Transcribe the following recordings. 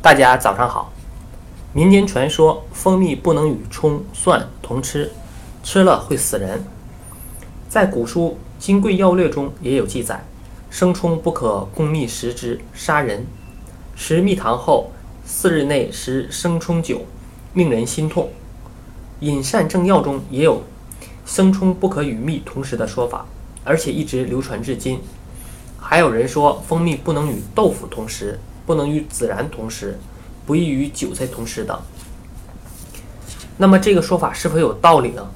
大家早上好。民间传说蜂蜜不能与葱蒜同吃，吃了会死人。在古书《金匮要略》中也有记载：生葱不可共蜜食之，杀人。食蜜糖后四日内食生葱酒，命人心痛。饮膳正药中也有生葱不可与蜜同食的说法，而且一直流传至今。还有人说蜂蜜不能与豆腐同食。不能与孜然同食，不宜与韭菜同食等。那么这个说法是否有道理呢？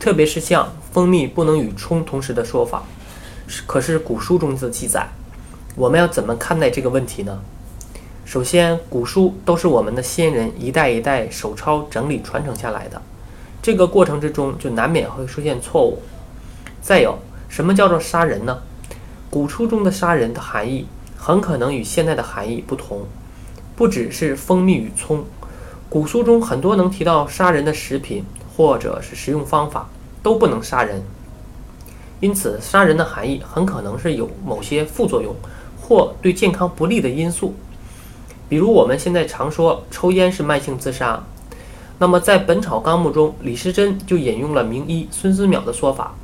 特别是像蜂蜜不能与葱同食的说法，可是古书中的记载，我们要怎么看待这个问题呢？首先，古书都是我们的先人一代一代手抄整理传承下来的，这个过程之中就难免会出现错误。再有，什么叫做杀人呢？古书中的杀人的含义。很可能与现在的含义不同，不只是蜂蜜与葱，古书中很多能提到杀人的食品或者是食用方法都不能杀人，因此杀人的含义很可能是有某些副作用或对健康不利的因素，比如我们现在常说抽烟是慢性自杀，那么在《本草纲目》中，李时珍就引用了名医孙思邈的说法：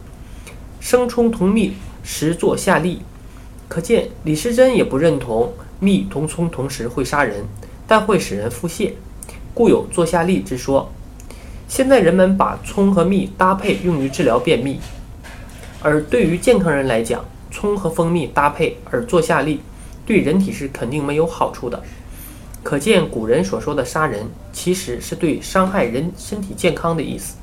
生葱同蜜，食作下痢。可见李时珍也不认同蜜同葱同时会杀人，但会使人腹泻，故有坐下痢之说。现在人们把葱和蜜搭配用于治疗便秘，而对于健康人来讲，葱和蜂蜜搭配而坐下痢，对人体是肯定没有好处的。可见古人所说的杀人，其实是对伤害人身体健康的意思。